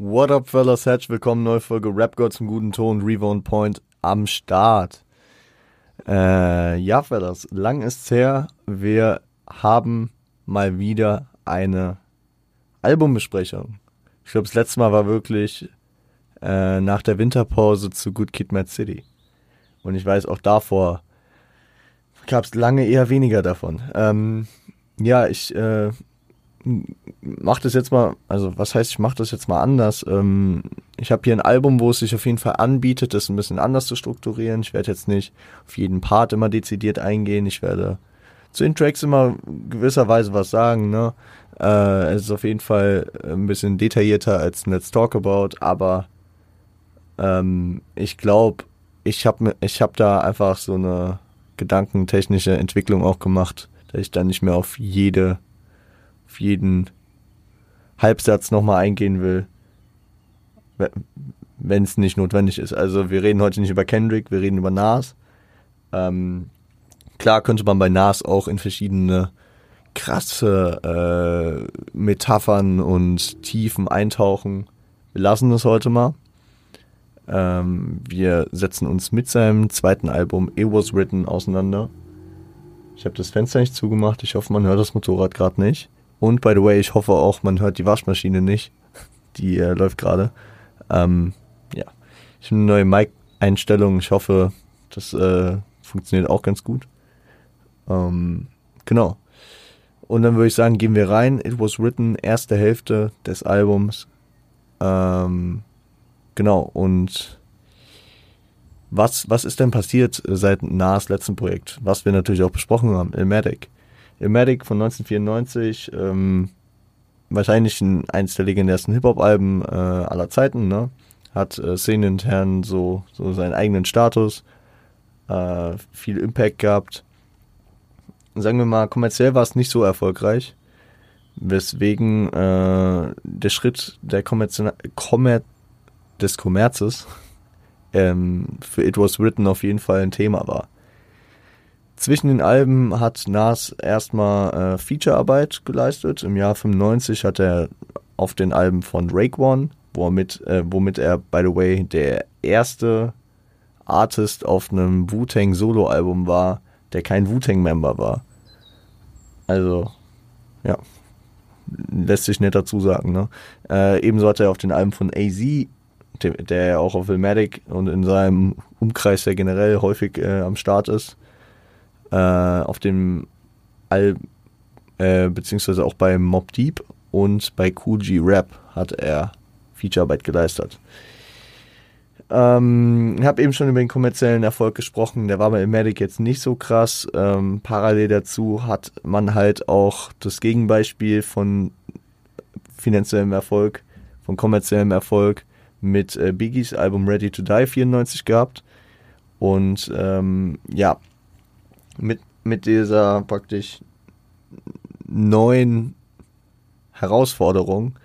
What up, fellas? Herzlich willkommen, neue Folge Rap God zum guten Ton, Rewound Point am Start. Äh, ja, fellas, lang ist's her. Wir haben mal wieder eine Albumbesprechung. Ich glaube, das letzte Mal war wirklich äh, nach der Winterpause zu Good Kid, Mad City. Und ich weiß, auch davor gab es lange eher weniger davon. Ähm, ja, ich äh, mache das jetzt mal, also was heißt, ich mache das jetzt mal anders. Ähm, ich habe hier ein Album, wo es sich auf jeden Fall anbietet, das ein bisschen anders zu strukturieren. Ich werde jetzt nicht auf jeden Part immer dezidiert eingehen. Ich werde zu den Tracks immer gewisserweise was sagen. Ne? Äh, es ist auf jeden Fall ein bisschen detaillierter als Let's Talk About, aber ähm, ich glaube, ich habe ich hab da einfach so eine gedankentechnische Entwicklung auch gemacht, dass ich dann nicht mehr auf jede, auf jeden Halbsatz nochmal eingehen will, wenn es nicht notwendig ist. Also wir reden heute nicht über Kendrick, wir reden über Nas. Ähm, klar könnte man bei Nas auch in verschiedene krasse äh, Metaphern und Tiefen eintauchen. Wir lassen das heute mal. Ähm, wir setzen uns mit seinem zweiten Album It Was Written auseinander. Ich habe das Fenster nicht zugemacht. Ich hoffe, man hört das Motorrad gerade nicht. Und by the way, ich hoffe auch, man hört die Waschmaschine nicht. Die äh, läuft gerade. Ähm, ja, ich habe eine neue Mic-Einstellung. Ich hoffe, das äh, funktioniert auch ganz gut. Ähm, genau. Und dann würde ich sagen, gehen wir rein. It was written, erste Hälfte des Albums. Ähm, Genau, und was, was ist denn passiert seit Nas letzten Projekt? Was wir natürlich auch besprochen haben, Ilmatic. Ilmatic von 1994, ähm, wahrscheinlich ein, eins der legendärsten Hip-Hop-Alben äh, aller Zeiten, ne? Hat äh, szenenintern so, so seinen eigenen Status, äh, viel Impact gehabt. Sagen wir mal, kommerziell war es nicht so erfolgreich, weswegen äh, der Schritt der Kommer des Kommerzes ähm, für It Was Written auf jeden Fall ein Thema war. Zwischen den Alben hat Nas erstmal äh, Featurearbeit geleistet. Im Jahr 95 hat er auf den Alben von Rake One, womit, äh, womit er, by the way, der erste Artist auf einem Wu-Tang Solo-Album war, der kein Wu-Tang-Member war. Also, ja, lässt sich nicht dazu sagen. Ne? Äh, ebenso hat er auf den Alben von AZ der ja auch auf Ilmatic und in seinem Umkreis ja generell häufig äh, am Start ist, äh, auf dem Al äh, beziehungsweise auch bei Mob Deep und bei Cool G Rap hat er Featurearbeit geleistet. Ähm, ich habe eben schon über den kommerziellen Erfolg gesprochen, der war bei Ilmatic jetzt nicht so krass. Ähm, parallel dazu hat man halt auch das Gegenbeispiel von finanziellem Erfolg, von kommerziellem Erfolg mit äh, Biggies Album Ready to Die 94 gehabt. Und ähm, ja, mit, mit dieser praktisch neuen Herausforderung,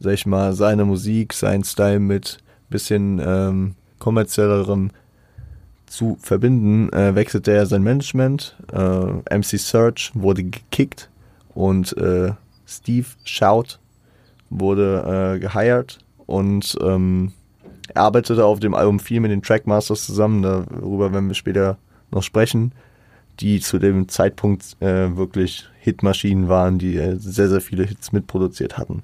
sag ich mal, seine Musik, sein Style mit bisschen ähm, kommerziellerem zu verbinden, äh, wechselte er sein Management. Äh, MC Search wurde gekickt und äh, Steve Shout wurde äh, gehired und ähm, er arbeitete auf dem Album viel mit den Trackmasters zusammen, darüber werden wir später noch sprechen, die zu dem Zeitpunkt äh, wirklich Hitmaschinen waren, die äh, sehr, sehr viele Hits mitproduziert hatten.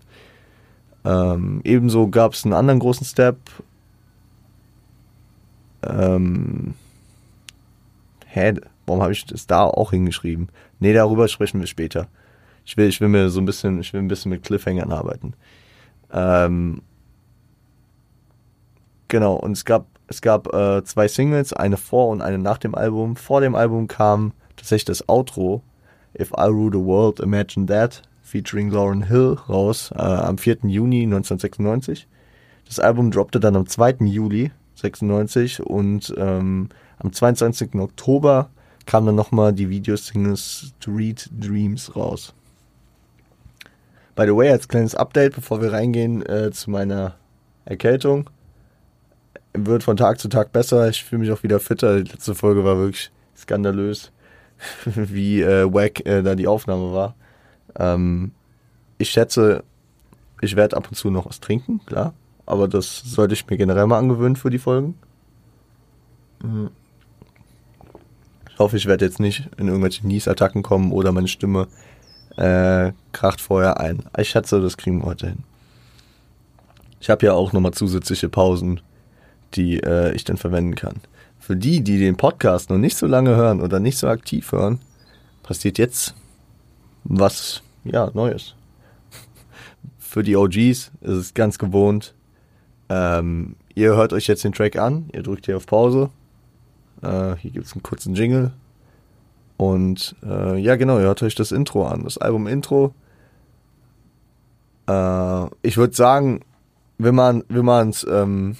Ähm, ebenso gab es einen anderen großen Step. Ähm, hä, warum habe ich das da auch hingeschrieben? Nee, darüber sprechen wir später. Ich will, ich will mir so ein bisschen, ich will ein bisschen mit Cliffhangern arbeiten. Ähm, Genau, und es gab, es gab äh, zwei Singles, eine vor und eine nach dem Album. Vor dem Album kam tatsächlich das Outro, If I Rule the World, Imagine That, featuring Lauren Hill, raus äh, am 4. Juni 1996. Das Album droppte dann am 2. Juli 96 und ähm, am 22. Oktober kam dann nochmal die Videosingles Read Dreams raus. By the way, als kleines Update, bevor wir reingehen äh, zu meiner Erkältung wird von Tag zu Tag besser. Ich fühle mich auch wieder fitter. Die letzte Folge war wirklich skandalös, wie äh, wack äh, da die Aufnahme war. Ähm, ich schätze, ich werde ab und zu noch was trinken, klar. aber das sollte ich mir generell mal angewöhnen für die Folgen. Mhm. Ich hoffe, ich werde jetzt nicht in irgendwelche Niesattacken kommen oder meine Stimme äh, kracht vorher ein. Ich schätze, das kriegen wir heute hin. Ich habe ja auch nochmal zusätzliche Pausen, die äh, ich dann verwenden kann. Für die, die den Podcast noch nicht so lange hören oder nicht so aktiv hören, passiert jetzt was, ja, Neues. Für die OGs ist es ganz gewohnt. Ähm, ihr hört euch jetzt den Track an, ihr drückt hier auf Pause. Äh, hier gibt es einen kurzen Jingle. Und äh, ja, genau, ihr hört euch das Intro an, das Album-Intro. Äh, ich würde sagen, wenn man es ähm,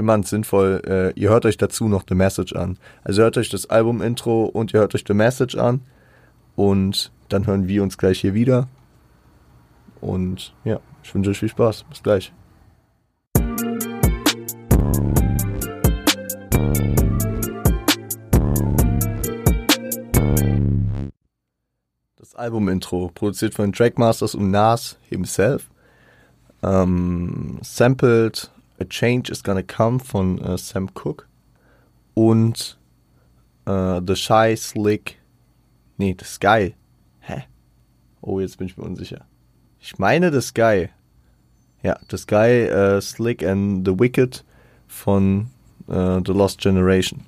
wenn man es sinnvoll, äh, ihr hört euch dazu noch The Message an. Also hört euch das Album-Intro und ihr hört euch The Message an. Und dann hören wir uns gleich hier wieder. Und ja, ich wünsche euch viel Spaß. Bis gleich. Das Album-Intro, produziert von Trackmasters und Nas himself. Ähm, sampled A Change is Gonna Come von äh, Sam Cooke und äh, The Shy Slick, nee, The Sky. Hä? Oh, jetzt bin ich mir unsicher. Ich meine The Sky. Ja, The Sky, äh, Slick and The Wicked von äh, The Lost Generation.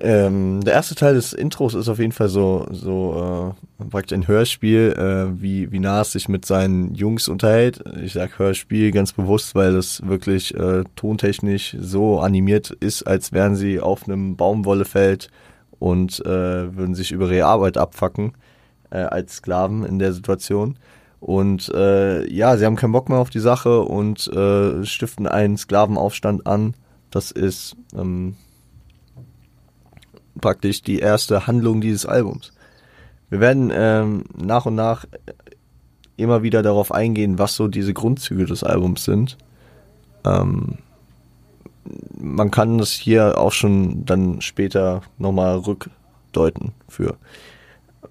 Ähm, der erste Teil des Intros ist auf jeden Fall so, so äh, praktisch ein Hörspiel, äh, wie, wie Nas sich mit seinen Jungs unterhält. Ich sag Hörspiel ganz bewusst, weil es wirklich äh, tontechnisch so animiert ist, als wären sie auf einem Baumwollefeld und äh, würden sich über ihre Arbeit abfacken äh, als Sklaven in der Situation. Und äh, ja, sie haben keinen Bock mehr auf die Sache und äh, stiften einen Sklavenaufstand an. Das ist ähm, praktisch die erste Handlung dieses Albums. Wir werden ähm, nach und nach immer wieder darauf eingehen, was so diese Grundzüge des Albums sind. Ähm, man kann das hier auch schon dann später nochmal rückdeuten für.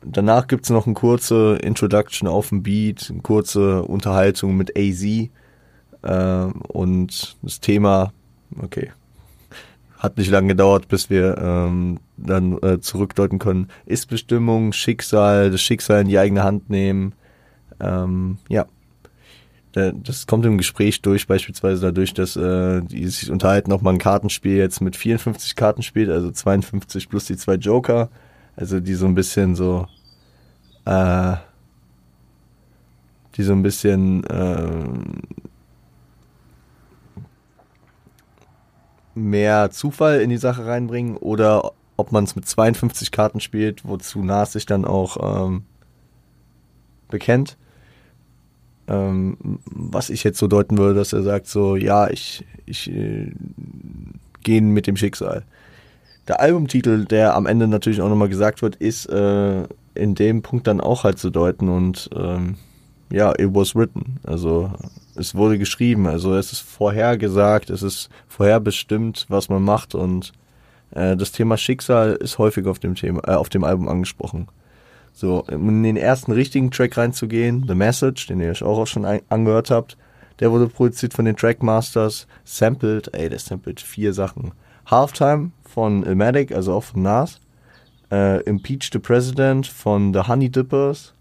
Danach gibt es noch eine kurze Introduction auf dem Beat, eine kurze Unterhaltung mit AZ äh, und das Thema, okay, hat nicht lange gedauert, bis wir ähm, dann äh, zurückdeuten können. Ist-Bestimmung, Schicksal, das Schicksal in die eigene Hand nehmen. Ähm, ja. Das kommt im Gespräch durch, beispielsweise dadurch, dass äh, die sich unterhalten, ob man ein Kartenspiel jetzt mit 54 Karten spielt, also 52 plus die zwei Joker. Also die so ein bisschen so, äh, die so ein bisschen äh, mehr Zufall in die Sache reinbringen oder ob man es mit 52 Karten spielt, wozu Nas sich dann auch ähm, bekennt. Ähm, was ich jetzt so deuten würde, dass er sagt so, ja, ich, ich äh, gehe mit dem Schicksal. Der Albumtitel, der am Ende natürlich auch nochmal gesagt wird, ist äh, in dem Punkt dann auch halt zu deuten und ähm, ja, it was written. Also es wurde geschrieben, also es ist vorhergesagt, es ist vorherbestimmt, was man macht und das Thema Schicksal ist häufig auf dem Thema, äh, auf dem Album angesprochen. So, um in den ersten richtigen Track reinzugehen, The Message, den ihr euch auch schon angehört habt, der wurde produziert von den Trackmasters, sampled, ey, der sampled vier Sachen. Halftime von Ilmatic, also auch von Nas, äh, Impeach the President von The Honey Dippers,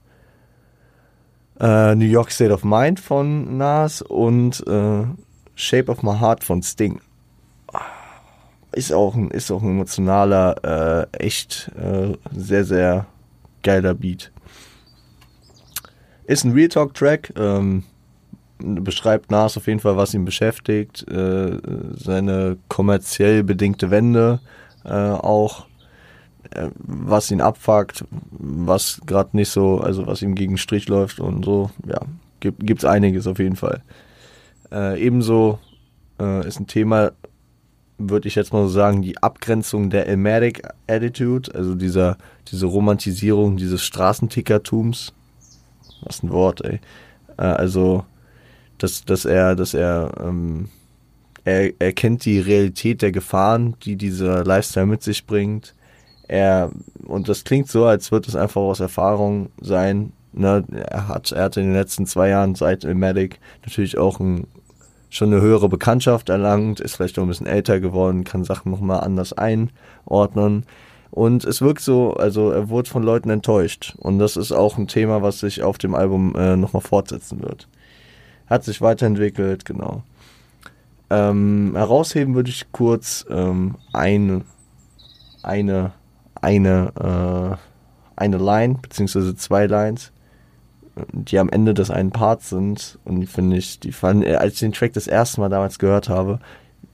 äh, New York State of Mind von Nas und äh, Shape of My Heart von Sting. Ist auch ein, ist auch ein emotionaler, äh, echt äh, sehr, sehr geiler Beat. Ist ein Real Talk Track, ähm, beschreibt Nas auf jeden Fall, was ihn beschäftigt, äh, seine kommerziell bedingte Wende äh, auch äh, was ihn abfuckt, was gerade nicht so, also was ihm gegen Strich läuft und so, ja, gibt es einiges auf jeden Fall. Äh, ebenso ist ein Thema, würde ich jetzt mal so sagen, die Abgrenzung der Elmatic Attitude, also dieser, diese Romantisierung dieses Straßentickertums. Was ein Wort, ey. Äh, also, dass, dass er, dass er, ähm, er, er kennt die Realität der Gefahren, die dieser Lifestyle mit sich bringt er, und das klingt so, als würde es einfach aus Erfahrung sein, Ne, er hat, er hat in den letzten zwei Jahren seit Matic natürlich auch ein, schon eine höhere Bekanntschaft erlangt, ist vielleicht auch ein bisschen älter geworden, kann Sachen nochmal anders einordnen. Und es wirkt so, also er wurde von Leuten enttäuscht. Und das ist auch ein Thema, was sich auf dem Album äh, nochmal fortsetzen wird. Hat sich weiterentwickelt, genau. Ähm, herausheben würde ich kurz ähm, eine, eine, eine, äh, eine Line, beziehungsweise zwei Lines, die am Ende des einen Parts sind. Und finde ich, die fand, äh, als ich den Track das erste Mal damals gehört habe,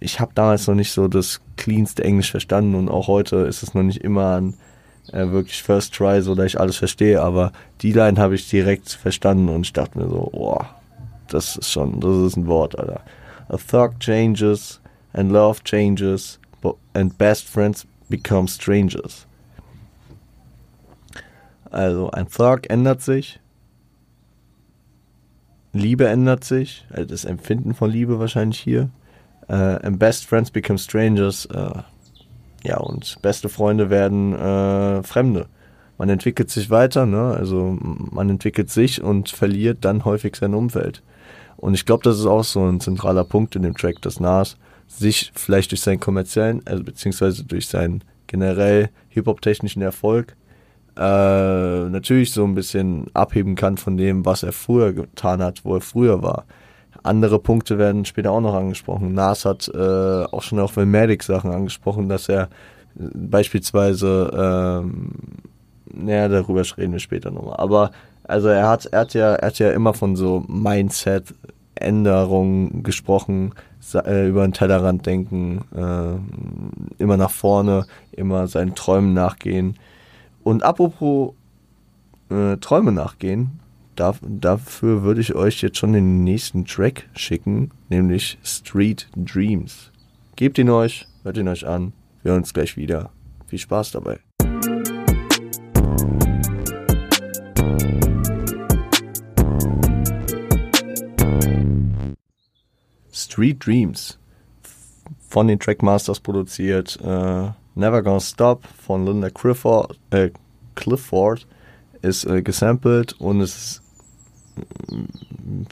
ich habe damals noch nicht so das cleanste Englisch verstanden und auch heute ist es noch nicht immer ein äh, wirklich First Try, so dass ich alles verstehe, aber die Line habe ich direkt verstanden und ich dachte mir so, boah, das ist schon, das ist ein Wort, Alter. A thug changes and love changes and best friends become strangers. Also ein Thug ändert sich, Liebe ändert sich, also das Empfinden von Liebe wahrscheinlich hier. Uh, and best friends become strangers. Uh, ja, und beste Freunde werden uh, Fremde. Man entwickelt sich weiter, ne? Also man entwickelt sich und verliert dann häufig sein Umfeld. Und ich glaube, das ist auch so ein zentraler Punkt in dem Track, dass Nas sich vielleicht durch seinen kommerziellen, also beziehungsweise durch seinen generell Hip-Hop-technischen Erfolg äh, natürlich so ein bisschen abheben kann von dem, was er früher getan hat, wo er früher war. Andere Punkte werden später auch noch angesprochen. Nas hat äh, auch schon auf Velmatic Sachen angesprochen, dass er beispielsweise, ähm, naja, darüber reden wir später nochmal. Aber also er hat, er hat ja, er hat ja immer von so Mindset Änderungen gesprochen, äh, über den Tellerrand denken, äh, immer nach vorne, immer seinen Träumen nachgehen. Und apropos äh, Träume nachgehen, da, dafür würde ich euch jetzt schon den nächsten Track schicken, nämlich Street Dreams. Gebt ihn euch, hört ihn euch an. Wir hören uns gleich wieder. Viel Spaß dabei. Street Dreams von den Trackmasters produziert. Äh, Never Gonna Stop von Linda Clifford, äh, Clifford ist äh, gesampelt und es ist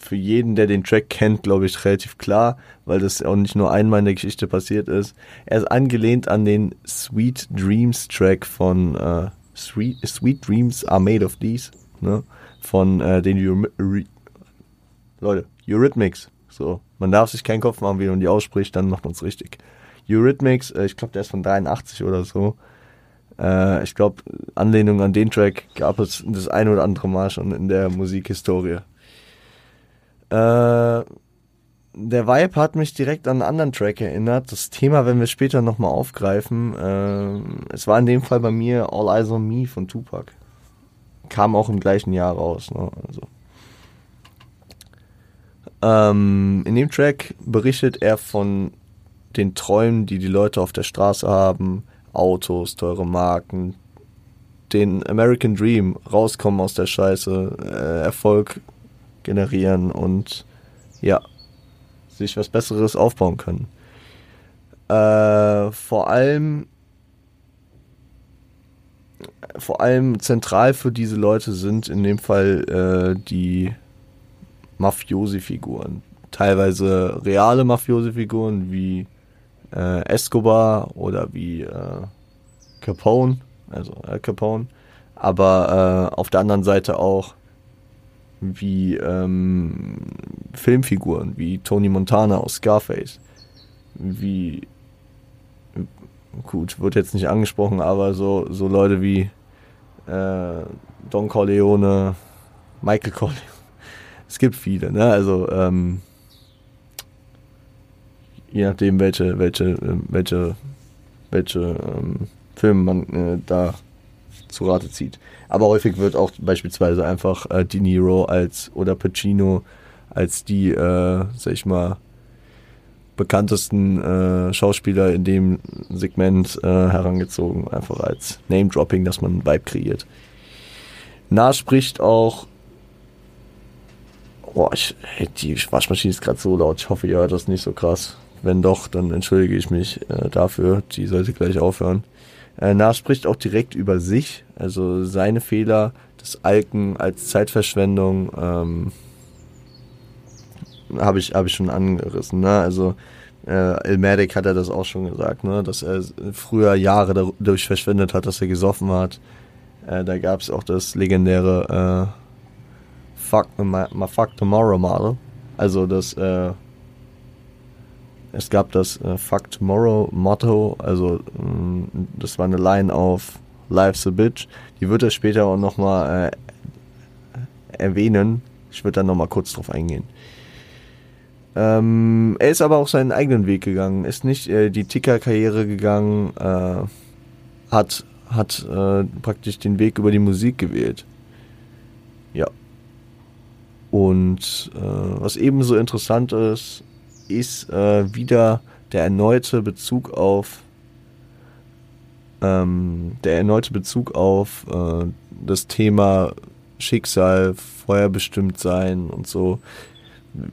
für jeden, der den Track kennt, glaube ich, relativ klar, weil das auch nicht nur einmal in der Geschichte passiert ist. Er ist angelehnt an den Sweet Dreams Track von äh, Sweet, Sweet Dreams Are Made of These, ne? Von äh, den Eury Leute, Eurythmics. So, man darf sich keinen Kopf machen, wie man die ausspricht, dann macht man es richtig. Eurythmics, äh, ich glaube, der ist von 83 oder so. Äh, ich glaube, Anlehnung an den Track gab es das ein oder andere Mal schon in der Musikhistorie. Äh, der Vibe hat mich direkt an einen anderen Track erinnert. Das Thema werden wir später nochmal aufgreifen. Es war in dem Fall bei mir All Eyes on Me von Tupac. Kam auch im gleichen Jahr raus. Ne? Also. Ähm, in dem Track berichtet er von den Träumen, die die Leute auf der Straße haben, Autos, teure Marken, den American Dream, rauskommen aus der Scheiße, äh, Erfolg generieren und ja, sich was Besseres aufbauen können. Äh, vor allem vor allem zentral für diese Leute sind in dem Fall äh, die Mafiosi-Figuren. Teilweise reale Mafiosi-Figuren wie äh, Escobar oder wie äh, Capone, also Al Capone, aber äh, auf der anderen Seite auch wie ähm, Filmfiguren, wie Tony Montana aus Scarface, wie gut, wird jetzt nicht angesprochen, aber so, so Leute wie äh, Don Corleone, Michael Corleone. Es gibt viele, ne? Also ähm, je nachdem, welche, welche, ähm, welche, welche ähm, Filme man äh, da zu Rate zieht. Aber häufig wird auch beispielsweise einfach äh, De Niro als oder Pacino als die, äh, sag ich mal, bekanntesten äh, Schauspieler in dem Segment äh, herangezogen, einfach als Name-Dropping, dass man einen Vibe kreiert. Nah spricht auch Boah, ich, die Waschmaschine ist gerade so laut. Ich hoffe, ihr hört das nicht so krass. Wenn doch, dann entschuldige ich mich äh, dafür. Die sollte gleich aufhören. Äh, Nas spricht auch direkt über sich, also seine Fehler, das Alken als Zeitverschwendung ähm, habe ich, hab ich schon angerissen. Ne? Also äh, Ilmatic hat er das auch schon gesagt, ne? dass er früher Jahre dadurch verschwendet hat, dass er gesoffen hat. Äh, da gab es auch das legendäre äh, Fuck, my, my Fuck Tomorrow Model. Also das äh, es gab das äh, Fuck Tomorrow Motto, also äh, das war eine Line auf Life's a Bitch. Die wird er später auch nochmal äh, erwähnen. Ich würde dann nochmal kurz drauf eingehen. Ähm, er ist aber auch seinen eigenen Weg gegangen, ist nicht äh, die Ticker-Karriere gegangen, äh, hat, hat äh, praktisch den Weg über die Musik gewählt. Ja. Und äh, was ebenso interessant ist, ist äh, wieder der erneute Bezug auf ähm, der erneute Bezug auf äh, das Thema Schicksal, vorherbestimmt sein und so,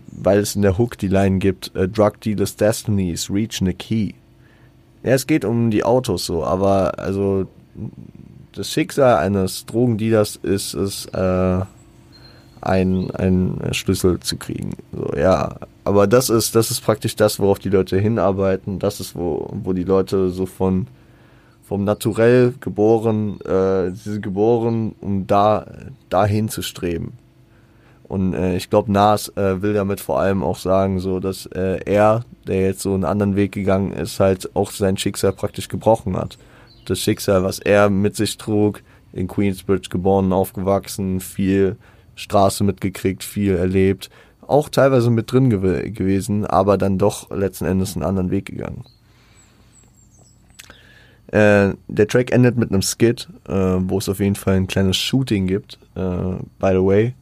weil es in der Hook die Line gibt, uh, Drug Dealer's Destiny is reaching a key. Ja, es geht um die Autos so, aber also das Schicksal eines Drogendealers ist es, äh, ein, ein Schlüssel zu kriegen. So, ja. Aber das ist, das ist praktisch das, worauf die Leute hinarbeiten. Das ist, wo, wo die Leute so von, vom Naturell geboren, äh, sie sind geboren, um da, dahin zu streben. Und äh, ich glaube, Nas äh, will damit vor allem auch sagen, so dass äh, er, der jetzt so einen anderen Weg gegangen ist, halt auch sein Schicksal praktisch gebrochen hat. Das Schicksal, was er mit sich trug, in Queensbridge geboren, aufgewachsen, viel Straße mitgekriegt, viel erlebt, auch teilweise mit drin gew gewesen, aber dann doch letzten Endes einen anderen Weg gegangen. Äh, der Track endet mit einem Skit, äh, wo es auf jeden Fall ein kleines Shooting gibt. Äh, by the way,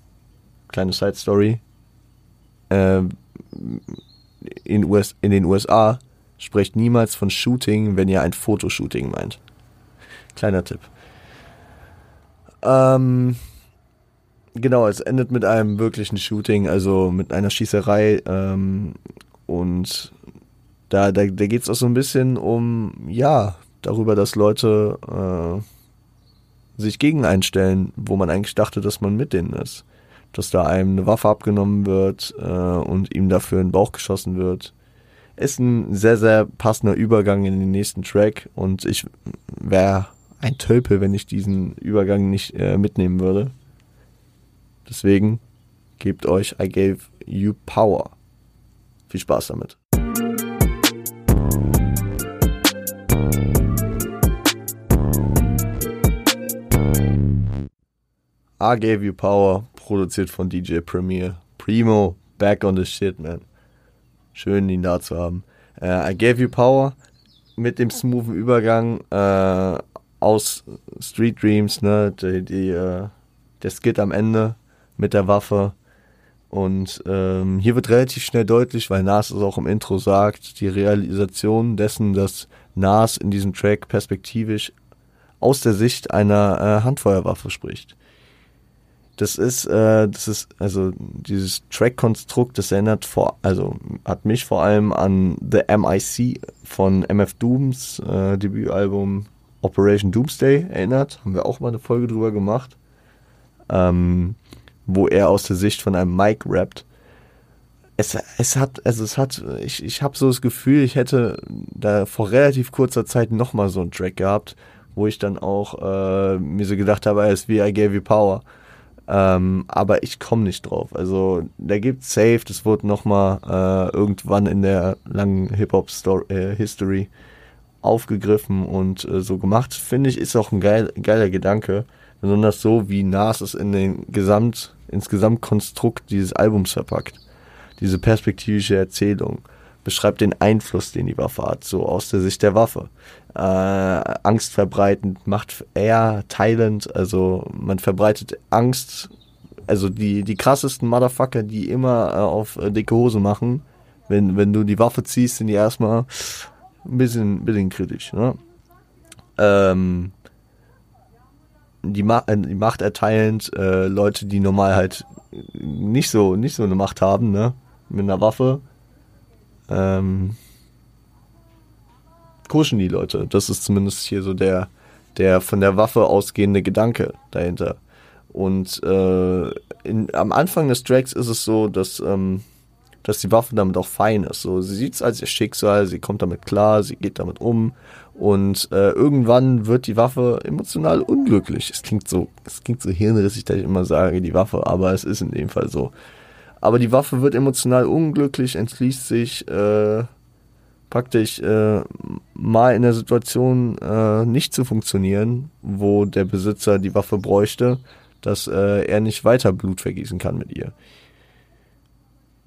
kleine Side Story. Äh, in, US in den USA sprecht niemals von Shooting, wenn ihr ein Fotoshooting meint. Kleiner Tipp. Ähm, Genau, es endet mit einem wirklichen Shooting, also mit einer Schießerei. Ähm, und da, da, da geht es auch so ein bisschen um, ja, darüber, dass Leute äh, sich gegen einstellen, wo man eigentlich dachte, dass man mit denen ist. Dass da einem eine Waffe abgenommen wird äh, und ihm dafür in den Bauch geschossen wird. Ist ein sehr, sehr passender Übergang in den nächsten Track und ich wäre ein Tölpel, wenn ich diesen Übergang nicht äh, mitnehmen würde. Deswegen gebt euch I Gave You Power. Viel Spaß damit. I Gave You Power, produziert von DJ Premier. Primo, back on the shit, man. Schön, ihn da zu haben. Uh, I Gave You Power mit dem smoothen Übergang uh, aus Street Dreams, ne, die, die, uh, der Skit am Ende mit der Waffe. Und ähm, hier wird relativ schnell deutlich, weil Nas es auch im Intro sagt, die Realisation dessen, dass Nas in diesem Track perspektivisch aus der Sicht einer äh, Handfeuerwaffe spricht. Das ist, äh, das ist, also dieses Track-Konstrukt, das erinnert vor, also hat mich vor allem an The MIC von MF Dooms äh, Debütalbum Operation Doomsday erinnert. Haben wir auch mal eine Folge drüber gemacht. Ähm, wo er aus der Sicht von einem Mike rappt. Es, es hat, also es hat, ich, ich habe so das Gefühl, ich hätte da vor relativ kurzer Zeit nochmal so einen Track gehabt, wo ich dann auch äh, mir so gedacht habe, er ist wie I Gave You Power. Ähm, aber ich komme nicht drauf. Also da gibt safe, das wurde nochmal äh, irgendwann in der langen Hip-Hop-History äh, aufgegriffen und äh, so gemacht. Finde ich, ist auch ein geil, geiler Gedanke. Besonders so, wie Nas es in den Gesamt, ins Gesamtkonstrukt dieses Albums verpackt. Diese perspektivische Erzählung beschreibt den Einfluss, den die Waffe hat, so aus der Sicht der Waffe. Äh, Angst verbreitend, macht eher teilend, also man verbreitet Angst, also die, die krassesten Motherfucker, die immer äh, auf äh, dicke Hose machen, wenn, wenn du die Waffe ziehst, sind die erstmal ein bisschen, bisschen kritisch. Ne? Ähm, die, Ma äh, die Macht erteilend äh, Leute, die normal halt nicht so, nicht so eine Macht haben, ne? Mit einer Waffe. Ähm, kuschen die Leute. Das ist zumindest hier so der, der von der Waffe ausgehende Gedanke dahinter. Und äh, in, am Anfang des Tracks ist es so, dass, ähm, dass die Waffe damit auch fein ist. So, sie sieht es als ihr Schicksal, sie kommt damit klar, sie geht damit um und äh, irgendwann wird die Waffe emotional unglücklich. Es klingt so, es klingt so hirnrissig, dass ich immer sage, die Waffe, aber es ist in dem Fall so. Aber die Waffe wird emotional unglücklich, entschließt sich äh, praktisch äh, mal in der Situation äh, nicht zu funktionieren, wo der Besitzer die Waffe bräuchte, dass äh, er nicht weiter Blut vergießen kann mit ihr.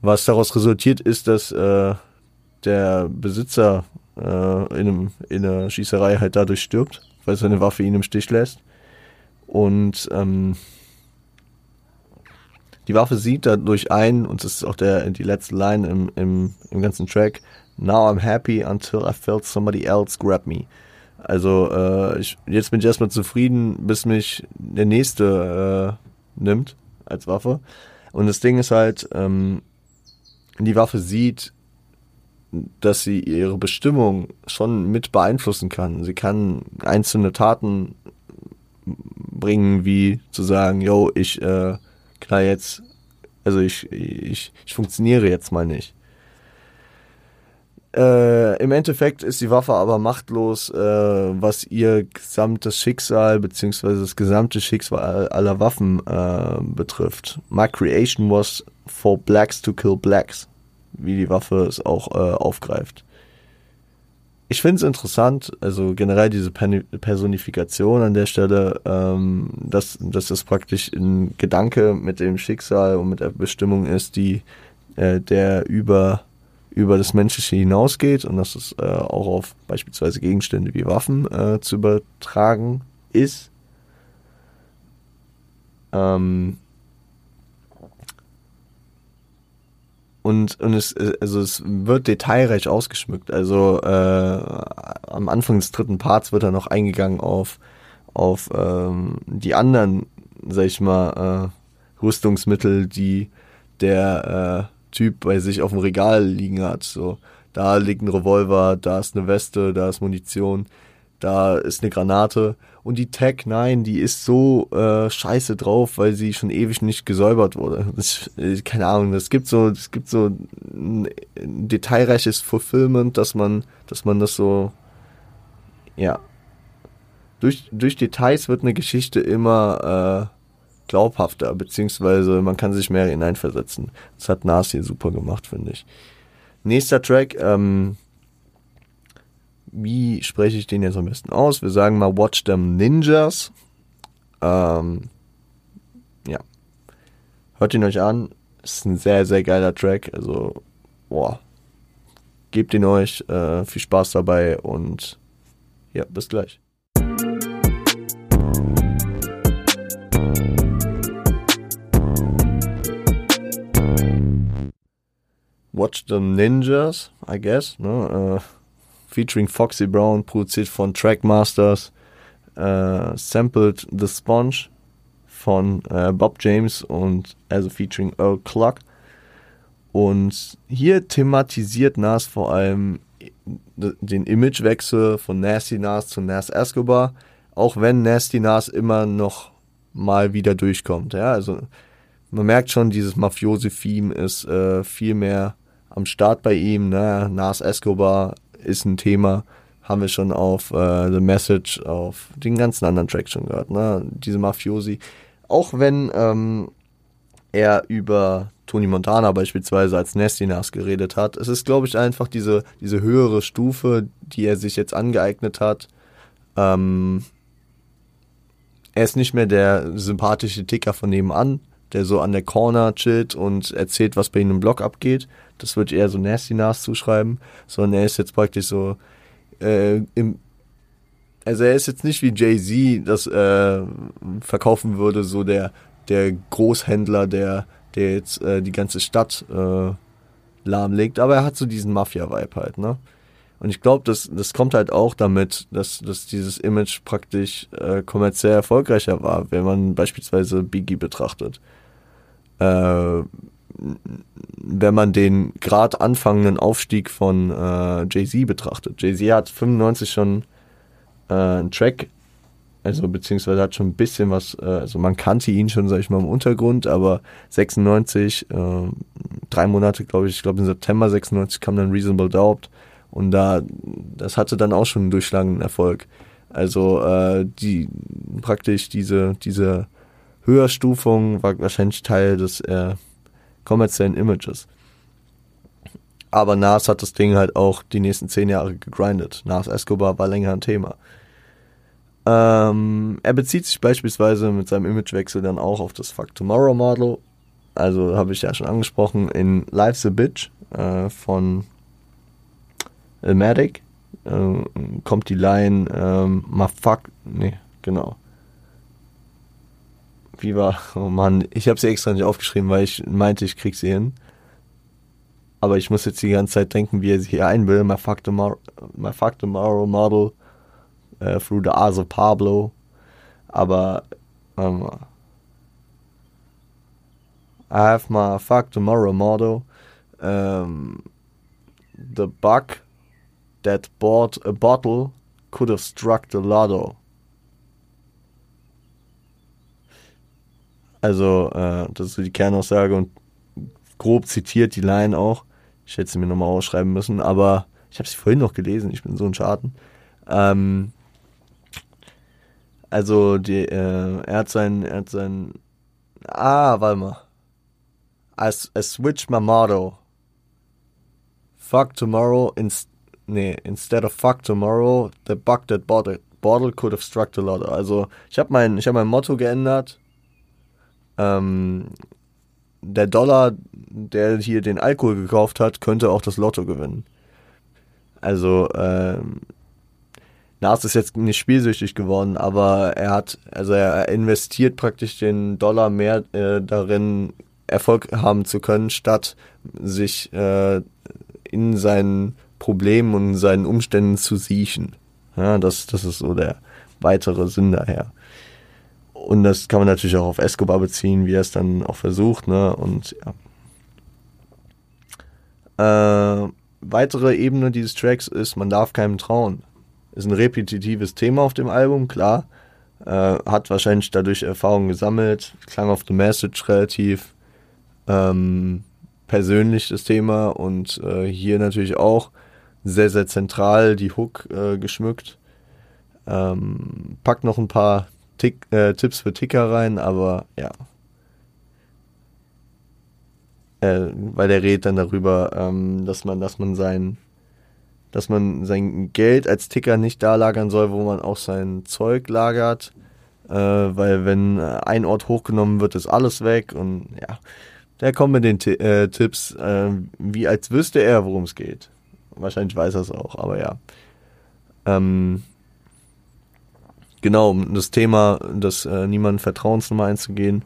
Was daraus resultiert ist, dass äh, der Besitzer äh, in, einem, in einer Schießerei halt dadurch stirbt, weil seine Waffe ihn im Stich lässt. Und ähm, die Waffe sieht dadurch ein, und das ist auch der, die letzte Line im, im, im ganzen Track, Now I'm happy until I felt somebody else grab me. Also äh, ich, jetzt bin ich erstmal zufrieden, bis mich der nächste äh, nimmt als Waffe. Und das Ding ist halt, ähm, die Waffe sieht, dass sie ihre Bestimmung schon mit beeinflussen kann. Sie kann einzelne Taten bringen, wie zu sagen, yo, ich äh, knall jetzt, also ich, ich, ich funktioniere jetzt mal nicht. Äh, Im Endeffekt ist die Waffe aber machtlos, äh, was ihr gesamtes Schicksal beziehungsweise das gesamte Schicksal aller Waffen äh, betrifft. My creation was for blacks to kill blacks, wie die Waffe es auch äh, aufgreift. Ich finde es interessant, also generell diese Personifikation an der Stelle, ähm, dass, dass das praktisch ein Gedanke mit dem Schicksal und mit der Bestimmung ist, die äh, der über über das Menschliche hinausgeht und dass es äh, auch auf beispielsweise Gegenstände wie Waffen äh, zu übertragen ist. Ähm und, und es, also es wird detailreich ausgeschmückt. Also äh, am Anfang des dritten Parts wird er noch eingegangen auf, auf ähm, die anderen, sag ich mal, äh, Rüstungsmittel, die der äh, Typ bei sich auf dem Regal liegen hat. So, da liegt ein Revolver, da ist eine Weste, da ist Munition, da ist eine Granate. Und die Tech 9, die ist so äh, scheiße drauf, weil sie schon ewig nicht gesäubert wurde. Das, äh, keine Ahnung, es gibt so, es gibt so ein, ein detailreiches Fulfillment, dass man, dass man das so, ja. Durch, durch Details wird eine Geschichte immer äh, glaubhafter, beziehungsweise man kann sich mehr hineinversetzen. Das hat Nas hier super gemacht, finde ich. Nächster Track, ähm, wie spreche ich den jetzt am besten aus? Wir sagen mal Watch Them Ninjas. Ähm, ja. Hört ihn euch an. Ist ein sehr, sehr geiler Track. Also, boah. Gebt ihn euch. Äh, viel Spaß dabei und ja, bis gleich. Watch the Ninjas, I guess, ne? Äh, featuring Foxy Brown, produziert von Trackmasters, äh, sampled The Sponge von äh, Bob James und also featuring Earl Clark. Und hier thematisiert Nas vor allem den Imagewechsel von Nasty Nas zu Nas Escobar, auch wenn Nasty Nas immer noch mal wieder durchkommt. Ja, also man merkt schon, dieses Mafiosi-Theme ist äh, viel mehr am Start bei ihm. Ne? Nas Escobar ist ein Thema, haben wir schon auf äh, The Message, auf den ganzen anderen Tracks schon gehört. Ne? Diese Mafiosi. Auch wenn ähm, er über Tony Montana beispielsweise als Nasty Nas geredet hat. Es ist, glaube ich, einfach diese, diese höhere Stufe, die er sich jetzt angeeignet hat. Ähm, er ist nicht mehr der sympathische Ticker von nebenan, der so an der Corner chillt und erzählt, was bei ihm im Blog abgeht. Das würde ich eher so Nasty Nas zuschreiben, sondern er ist jetzt praktisch so äh, im also er ist jetzt nicht wie Jay-Z das äh, verkaufen würde, so der, der Großhändler, der, der jetzt äh, die ganze Stadt äh, lahmlegt, aber er hat so diesen Mafia-Vibe halt, ne? Und ich glaube, das, das kommt halt auch damit, dass, dass dieses Image praktisch äh, kommerziell erfolgreicher war, wenn man beispielsweise Biggie betrachtet. Äh, wenn man den gerade anfangenden Aufstieg von äh, Jay-Z betrachtet. Jay-Z hat 95 schon äh, einen Track Also beziehungsweise hat schon ein bisschen was, äh, also man kannte ihn schon, sag ich mal, im Untergrund, aber 96, äh, drei Monate, glaube ich, ich glaube im September 96 kam dann Reasonable Doubt und da, das hatte dann auch schon einen durchschlagenden Erfolg. Also äh, die praktisch diese, diese Höherstufung war wahrscheinlich Teil des äh, kommerziellen Images. Aber Nas hat das Ding halt auch die nächsten zehn Jahre gegrindet. Nas Escobar war länger ein Thema. Ähm, er bezieht sich beispielsweise mit seinem Imagewechsel dann auch auf das Fuck Tomorrow Model. Also habe ich ja schon angesprochen in Life's a Bitch äh, von Ilmatic äh, kommt die Line ähm, ma fuck, nee, genau. Wie war, oh Mann, ich habe sie extra nicht aufgeschrieben, weil ich meinte, ich krieg sie hin. Aber ich muss jetzt die ganze Zeit denken, wie er sie hier einbildet. My fuck tomorrow, my fuck tomorrow model uh, through the eyes of Pablo. Aber ähm, I have my fuck tomorrow model. Um, the buck that bought a bottle could have struck the lotto. Also, äh, das ist die Kernaussage und grob zitiert die Line auch. Ich hätte sie mir nochmal ausschreiben müssen, aber ich habe sie vorhin noch gelesen. Ich bin so ein Schaden. Ähm, also, die, äh, er hat sein, er hat sein, ah, warte mal. I, I switched my motto. Fuck tomorrow instead nee, instead of fuck tomorrow, the bug that bottle, bottle could have struck the lotto. Also ich habe mein, hab mein Motto geändert. Ähm, der Dollar, der hier den Alkohol gekauft hat, könnte auch das Lotto gewinnen. Also ähm, Nas ist jetzt nicht spielsüchtig geworden, aber er hat, also er investiert praktisch den Dollar mehr äh, darin, Erfolg haben zu können, statt sich äh, in seinen Problemen und seinen Umständen zu siechen. Ja, das, das ist so der weitere Sinn daher. Und das kann man natürlich auch auf Escobar beziehen, wie er es dann auch versucht, ne? Und ja. Äh, weitere Ebene dieses Tracks ist, man darf keinem trauen. Ist ein repetitives Thema auf dem Album, klar. Äh, hat wahrscheinlich dadurch Erfahrungen gesammelt, klang auf The Message relativ ähm, persönlich das Thema und äh, hier natürlich auch sehr, sehr zentral die Hook äh, geschmückt. Ähm, packt noch ein paar Tick, äh, Tipps für Ticker rein, aber ja. Äh, weil der redet dann darüber, ähm, dass man, dass man sein, dass man sein Geld als Ticker nicht da lagern soll, wo man auch sein Zeug lagert. Äh, weil wenn ein Ort hochgenommen wird, ist alles weg und ja. Der kommt mit den T äh, Tipps, äh, wie als wüsste er, worum es geht. Wahrscheinlich weiß er es auch, aber ja. Ähm, genau, um das Thema, das äh, niemandem Vertrauensnummer einzugehen.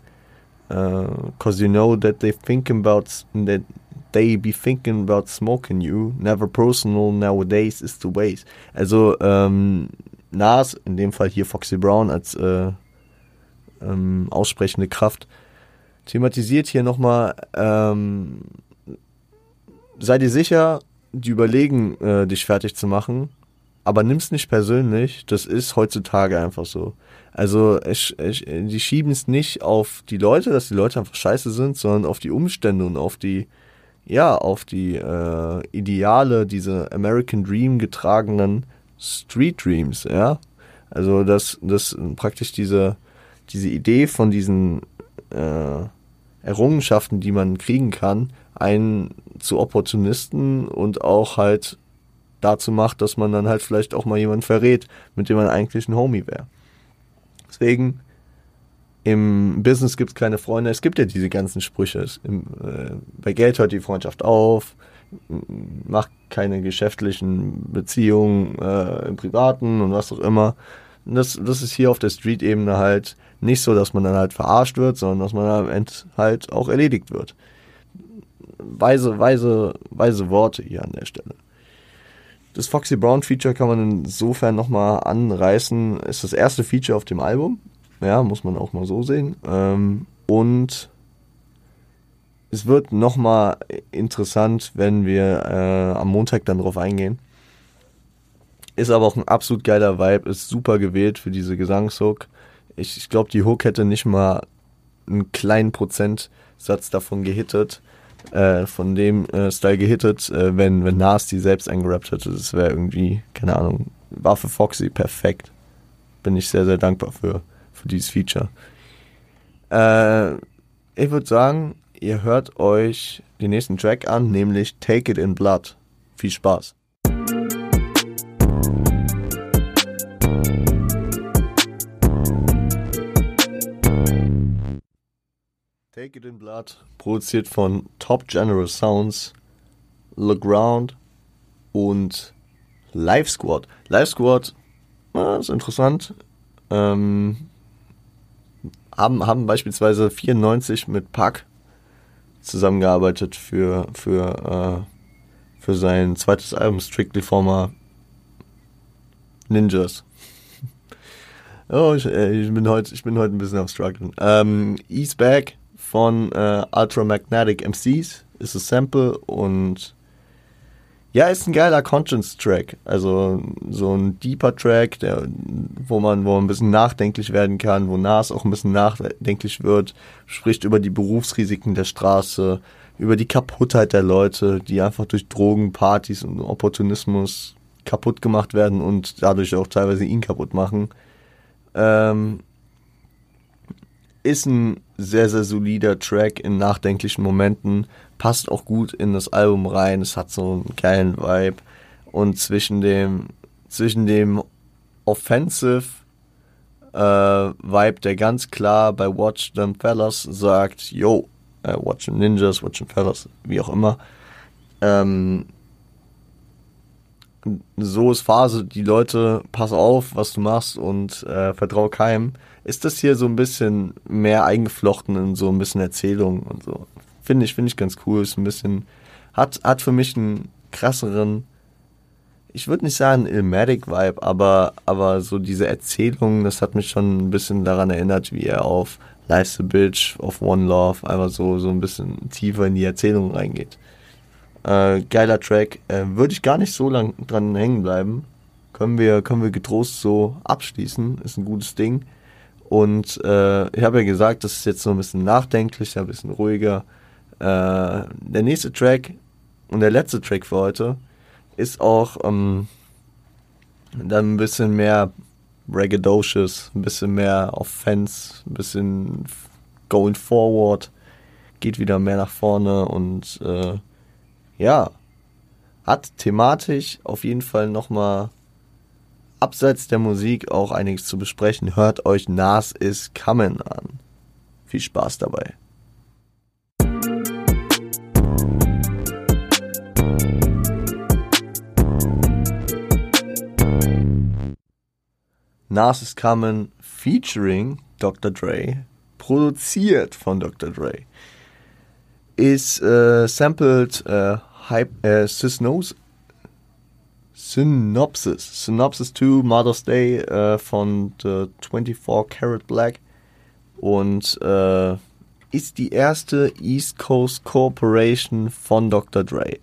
Uh, Cause you know that they think about that they be thinking about smoking you. Never personal nowadays is the ways. Also ähm, Nas, in dem Fall hier Foxy Brown als äh, ähm, aussprechende Kraft, thematisiert hier nochmal, ähm, sei dir sicher, die überlegen, äh, dich fertig zu machen, aber nimm's nicht persönlich. Das ist heutzutage einfach so. Also ich, ich, die schieben es nicht auf die Leute, dass die Leute einfach scheiße sind, sondern auf die Umstände und auf die, ja, auf die äh, Ideale, diese American Dream getragenen Street Dreams, ja. Also dass das praktisch diese, diese Idee von diesen äh, Errungenschaften, die man kriegen kann, einen zu Opportunisten und auch halt dazu macht, dass man dann halt vielleicht auch mal jemanden verrät, mit dem man eigentlich ein Homie wäre. Deswegen, im Business gibt es keine Freunde. Es gibt ja diese ganzen Sprüche. Im, äh, bei Geld hört die Freundschaft auf, macht keine geschäftlichen Beziehungen äh, im Privaten und was auch immer. das, das ist hier auf der Street-Ebene halt nicht so, dass man dann halt verarscht wird, sondern dass man am Ende halt auch erledigt wird weise, weise, weise Worte hier an der Stelle. Das Foxy Brown Feature kann man insofern nochmal anreißen. Ist das erste Feature auf dem Album. Ja, muss man auch mal so sehen. Ähm, und es wird nochmal interessant, wenn wir äh, am Montag dann drauf eingehen. Ist aber auch ein absolut geiler Vibe, ist super gewählt für diese Gesangshook. Ich, ich glaube, die Hook hätte nicht mal einen kleinen Prozentsatz davon gehittet, äh, von dem äh, Style gehittet, äh, wenn, wenn Nas die selbst eingerappt hätte. Das wäre irgendwie, keine Ahnung, war für Foxy perfekt. Bin ich sehr, sehr dankbar für, für dieses Feature. Äh, ich würde sagen, ihr hört euch den nächsten Track an, nämlich Take It in Blood. Viel Spaß. Take It in Blood, produziert von Top General Sounds, Le Ground und Live Squad. Live Squad, na, ist interessant. Ähm, haben, haben beispielsweise 94 mit Pack zusammengearbeitet für, für, äh, für sein zweites Album Strictly Former Ninjas. oh, ich, äh, ich, bin heute, ich bin heute ein bisschen am Struggeln. Ähm, East Back von äh, Ultramagnetic MCs ist ein Sample und ja, ist ein geiler Conscience-Track. Also so ein deeper Track, der, wo man, wo man ein bisschen nachdenklich werden kann, wo Nas auch ein bisschen nachdenklich wird, spricht über die Berufsrisiken der Straße, über die Kaputtheit der Leute, die einfach durch Drogen, Partys und Opportunismus kaputt gemacht werden und dadurch auch teilweise ihn kaputt machen. Ähm, ist ein sehr, sehr solider Track in nachdenklichen Momenten, passt auch gut in das Album rein, es hat so einen geilen Vibe. Und zwischen dem, zwischen dem Offensive äh, Vibe, der ganz klar bei Watch Them Fellas sagt, yo, äh, Watch Them Ninjas, Watch Them Fellas, wie auch immer, ähm, so ist Phase, die Leute, pass auf, was du machst und äh, vertrau keinem ist das hier so ein bisschen mehr eingeflochten in so ein bisschen Erzählung und so. Finde ich, finde ich ganz cool. Ist ein bisschen, hat, hat für mich einen krasseren, ich würde nicht sagen Ilmatic-Vibe, aber, aber so diese Erzählung, das hat mich schon ein bisschen daran erinnert, wie er auf Life's a Bitch, auf One Love, einfach so, so ein bisschen tiefer in die Erzählung reingeht. Äh, geiler Track. Äh, würde ich gar nicht so lang dran hängen bleiben. Können wir, können wir getrost so abschließen. Ist ein gutes Ding. Und äh, ich habe ja gesagt, das ist jetzt so ein bisschen nachdenklicher, ein bisschen ruhiger. Äh, der nächste Track und der letzte Track für heute ist auch ähm, dann ein bisschen mehr Raggadocious, ein bisschen mehr Offense, ein bisschen going forward, geht wieder mehr nach vorne und äh, ja, hat thematisch auf jeden Fall nochmal abseits der Musik auch einiges zu besprechen. Hört euch Nas is Coming an. Viel Spaß dabei. Nas is Coming featuring Dr. Dre, produziert von Dr. Dre, ist äh, sampled äh, Hype, äh, Sysnose Synopsis. Synopsis 2 Mother's Day äh, von The 24 Karat Black und äh, ist die erste East Coast Corporation von Dr. Dre.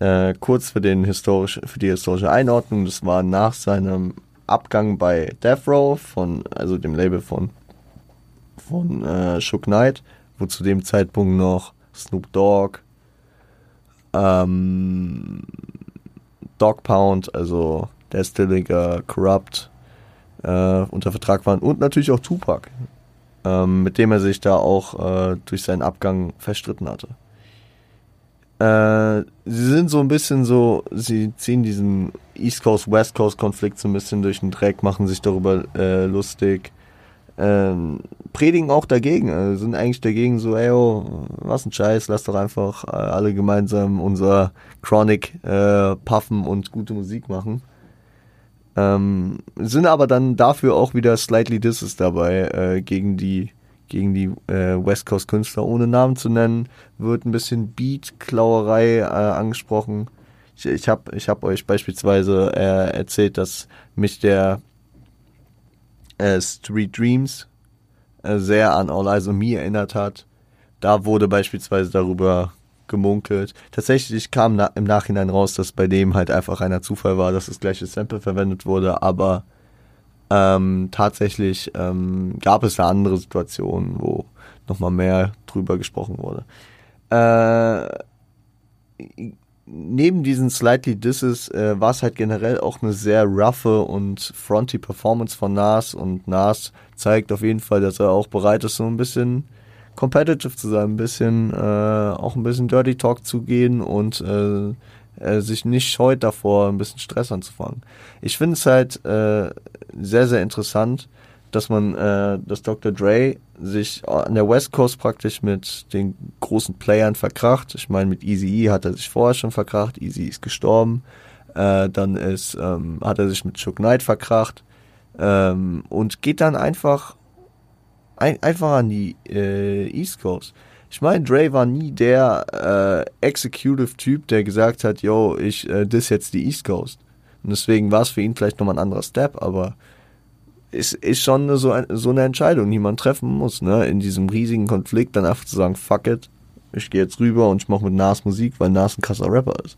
Äh, kurz für, den historisch, für die historische Einordnung, das war nach seinem Abgang bei Death Row, von, also dem Label von, von äh, Shook Knight, wo zu dem Zeitpunkt noch Snoop Dogg, ähm, Dog Pound, also Destilliger, Corrupt äh, unter Vertrag waren und natürlich auch Tupac, ähm, mit dem er sich da auch äh, durch seinen Abgang verstritten hatte. Äh, sie sind so ein bisschen so, sie ziehen diesen East Coast, West Coast Konflikt so ein bisschen durch den Dreck, machen sich darüber äh, lustig ähm, predigen auch dagegen, also sind eigentlich dagegen so, ey, oh, was ein Scheiß, lass doch einfach äh, alle gemeinsam unser Chronic äh, puffen und gute Musik machen. Ähm, sind aber dann dafür auch wieder slightly disses dabei äh, gegen die gegen die äh, West Coast Künstler, ohne Namen zu nennen, wird ein bisschen Beat-Klauerei äh, angesprochen. Ich, ich habe hab euch beispielsweise äh, erzählt, dass mich der äh, Street Dreams äh, sehr an All Eyes on Me erinnert hat. Da wurde beispielsweise darüber gemunkelt. Tatsächlich kam na im Nachhinein raus, dass bei dem halt einfach einer Zufall war, dass das gleiche Sample verwendet wurde, aber ähm, tatsächlich ähm, gab es da andere Situationen, wo nochmal mehr drüber gesprochen wurde. Äh, neben diesen Slightly Disses äh, war es halt generell auch eine sehr roughe und fronty Performance von Nas und Nas zeigt auf jeden Fall, dass er auch bereit ist, so ein bisschen competitive zu sein, ein bisschen äh, auch ein bisschen Dirty Talk zu gehen und äh, äh, sich nicht scheut davor, ein bisschen Stress anzufangen. Ich finde es halt äh, sehr, sehr interessant, dass man, äh, dass Dr. Dre sich an der West Coast praktisch mit den großen Playern verkracht. Ich meine, mit Easy E hat er sich vorher schon verkracht. Easy ist gestorben. Äh, dann ist, ähm, hat er sich mit Chuck Knight verkracht ähm, und geht dann einfach ein, einfach an die äh, East Coast. Ich meine, Dre war nie der äh, Executive-Typ, der gesagt hat, yo, ich äh, dis jetzt die East Coast. Und deswegen war es für ihn vielleicht nochmal ein anderer Step, aber ist, ist schon so, ein, so eine Entscheidung, die man treffen muss, ne? In diesem riesigen Konflikt dann einfach zu sagen, fuck it, ich gehe jetzt rüber und ich mache mit Nas Musik, weil Nas ein krasser Rapper ist.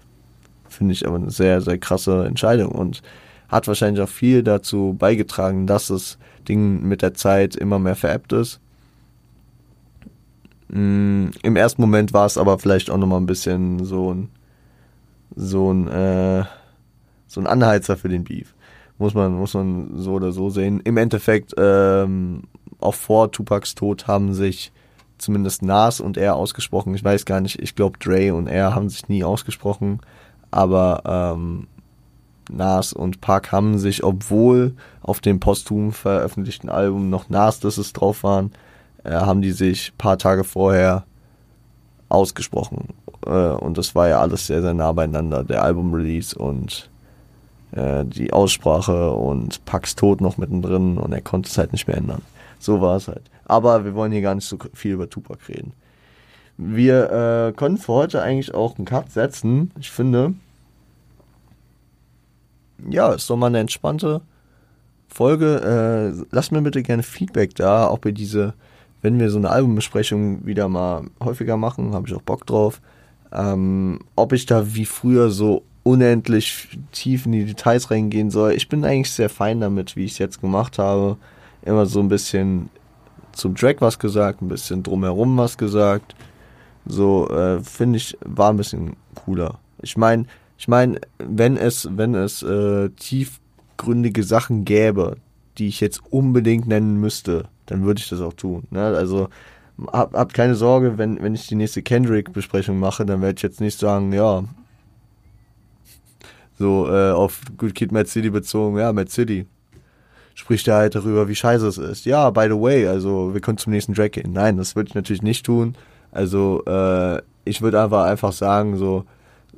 Finde ich aber eine sehr, sehr krasse Entscheidung und hat wahrscheinlich auch viel dazu beigetragen, dass das Ding mit der Zeit immer mehr veräppt ist. Mm, Im ersten Moment war es aber vielleicht auch nochmal ein bisschen so ein, so ein, äh, so ein Anheizer für den Beef muss man, muss man so oder so sehen. Im Endeffekt, ähm, auch vor Tupacs Tod haben sich zumindest Nas und er ausgesprochen. Ich weiß gar nicht, ich glaube Dre und er haben sich nie ausgesprochen, aber ähm, Nas und Park haben sich, obwohl auf dem posthum veröffentlichten Album noch Nas Disses drauf waren, äh, haben die sich paar Tage vorher ausgesprochen. Äh, und das war ja alles sehr, sehr nah beieinander, der Album-Release und äh, die Aussprache und Pax Tod noch mittendrin und er konnte es halt nicht mehr ändern. So war es halt. Aber wir wollen hier gar nicht so viel über Tupac reden. Wir äh, können für heute eigentlich auch einen Cut setzen. Ich finde, ja, ist doch mal eine entspannte Folge. Äh, lasst mir bitte gerne Feedback da, auch bei diese, wenn wir so eine Albumbesprechung wieder mal häufiger machen, habe ich auch Bock drauf. Ähm, ob ich da wie früher so unendlich tief in die Details reingehen soll. Ich bin eigentlich sehr fein damit, wie ich es jetzt gemacht habe. Immer so ein bisschen zum Track was gesagt, ein bisschen drumherum was gesagt. So äh, finde ich war ein bisschen cooler. Ich meine, ich meine, wenn es wenn es äh, tiefgründige Sachen gäbe, die ich jetzt unbedingt nennen müsste, dann würde ich das auch tun. Ne? Also hab, habt keine Sorge, wenn wenn ich die nächste Kendrick Besprechung mache, dann werde ich jetzt nicht sagen, ja, so äh, auf Good Kid, Mad City bezogen, ja, Mad City. Spricht er halt darüber, wie scheiße es ist. Ja, by the way, also wir können zum nächsten Track gehen. Nein, das würde ich natürlich nicht tun. Also äh, ich würde einfach einfach sagen, so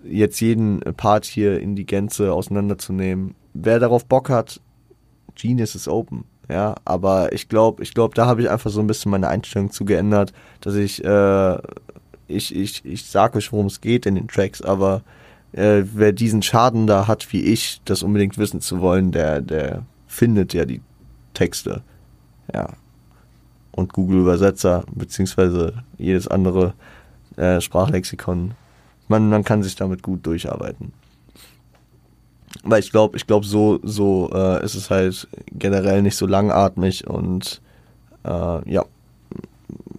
jetzt jeden Part hier in die Gänze auseinanderzunehmen. Wer darauf Bock hat, Genius ist open. Ja, aber ich glaube, ich glaube, da habe ich einfach so ein bisschen meine Einstellung zu geändert, dass ich, äh, ich, ich, ich sage euch, worum es geht in den Tracks, aber äh, wer diesen Schaden da hat, wie ich, das unbedingt wissen zu wollen, der, der findet ja die Texte. Ja. Und Google Übersetzer, beziehungsweise jedes andere äh, Sprachlexikon. Man, man kann sich damit gut durcharbeiten. Weil ich glaube, ich glaube, so, so äh, ist es halt generell nicht so langatmig und äh, ja,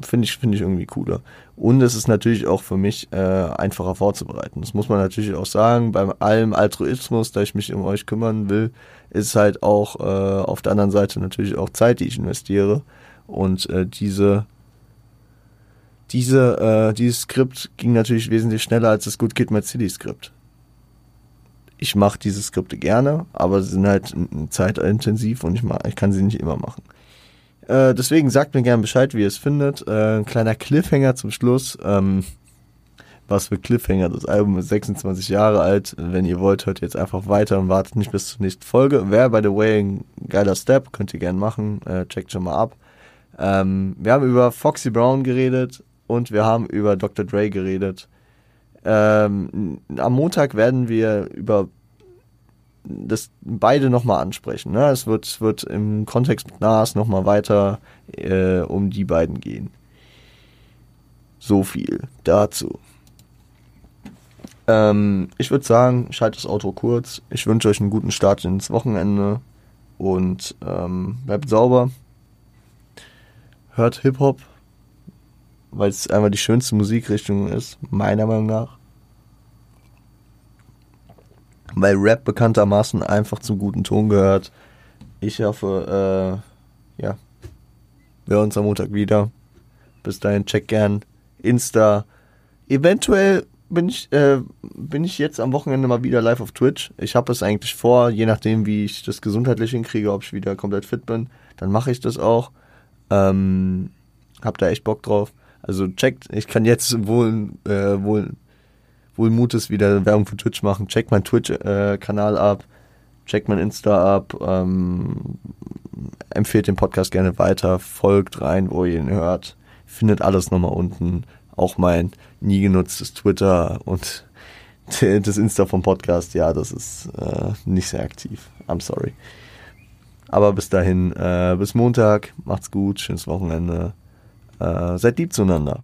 finde ich, finde ich irgendwie cooler. Und es ist natürlich auch für mich äh, einfacher vorzubereiten. Das muss man natürlich auch sagen. Bei allem Altruismus, da ich mich um euch kümmern will, ist halt auch äh, auf der anderen Seite natürlich auch Zeit, die ich investiere. Und äh, diese diese, äh, dieses Skript ging natürlich wesentlich schneller als das Good Kid Mad City Skript. Ich mache diese Skripte gerne, aber sie sind halt zeitintensiv und ich, mach, ich kann sie nicht immer machen. Äh, deswegen sagt mir gerne Bescheid, wie ihr es findet. Äh, ein kleiner Cliffhanger zum Schluss. Ähm, was für Cliffhanger. Das Album ist 26 Jahre alt. Wenn ihr wollt, hört jetzt einfach weiter und wartet nicht bis zur nächsten Folge. Wäre, by the way, ein geiler Step. Könnt ihr gerne machen. Äh, checkt schon mal ab. Ähm, wir haben über Foxy Brown geredet und wir haben über Dr. Dre geredet. Ähm, am Montag werden wir über das beide nochmal ansprechen. Ne? Es wird, wird im Kontext mit Nas nochmal weiter äh, um die beiden gehen. So viel dazu. Ähm, ich würde sagen, schaltet das Auto kurz. Ich wünsche euch einen guten Start ins Wochenende und ähm, bleibt sauber. Hört Hip-Hop, weil es einfach die schönste Musikrichtung ist, meiner Meinung nach. Weil Rap bekanntermaßen einfach zum guten Ton gehört. Ich hoffe, äh, ja, wir hören uns am Montag wieder. Bis dahin, check gern Insta. Eventuell bin ich, äh, bin ich jetzt am Wochenende mal wieder live auf Twitch. Ich habe es eigentlich vor, je nachdem, wie ich das gesundheitlich hinkriege, ob ich wieder komplett fit bin, dann mache ich das auch. Ähm, hab da echt Bock drauf. Also checkt, ich kann jetzt wohl, äh, wohl, wohl Mutes wieder Werbung für Twitch machen. Checkt mein Twitch-Kanal ab, checkt mein Insta ab, ähm, empfehlt den Podcast gerne weiter, folgt rein, wo ihr ihn hört. Findet alles nochmal unten. Auch mein nie genutztes Twitter und das Insta vom Podcast, ja, das ist äh, nicht sehr aktiv. I'm sorry. Aber bis dahin, äh, bis Montag, macht's gut, schönes Wochenende. Äh, seid lieb zueinander.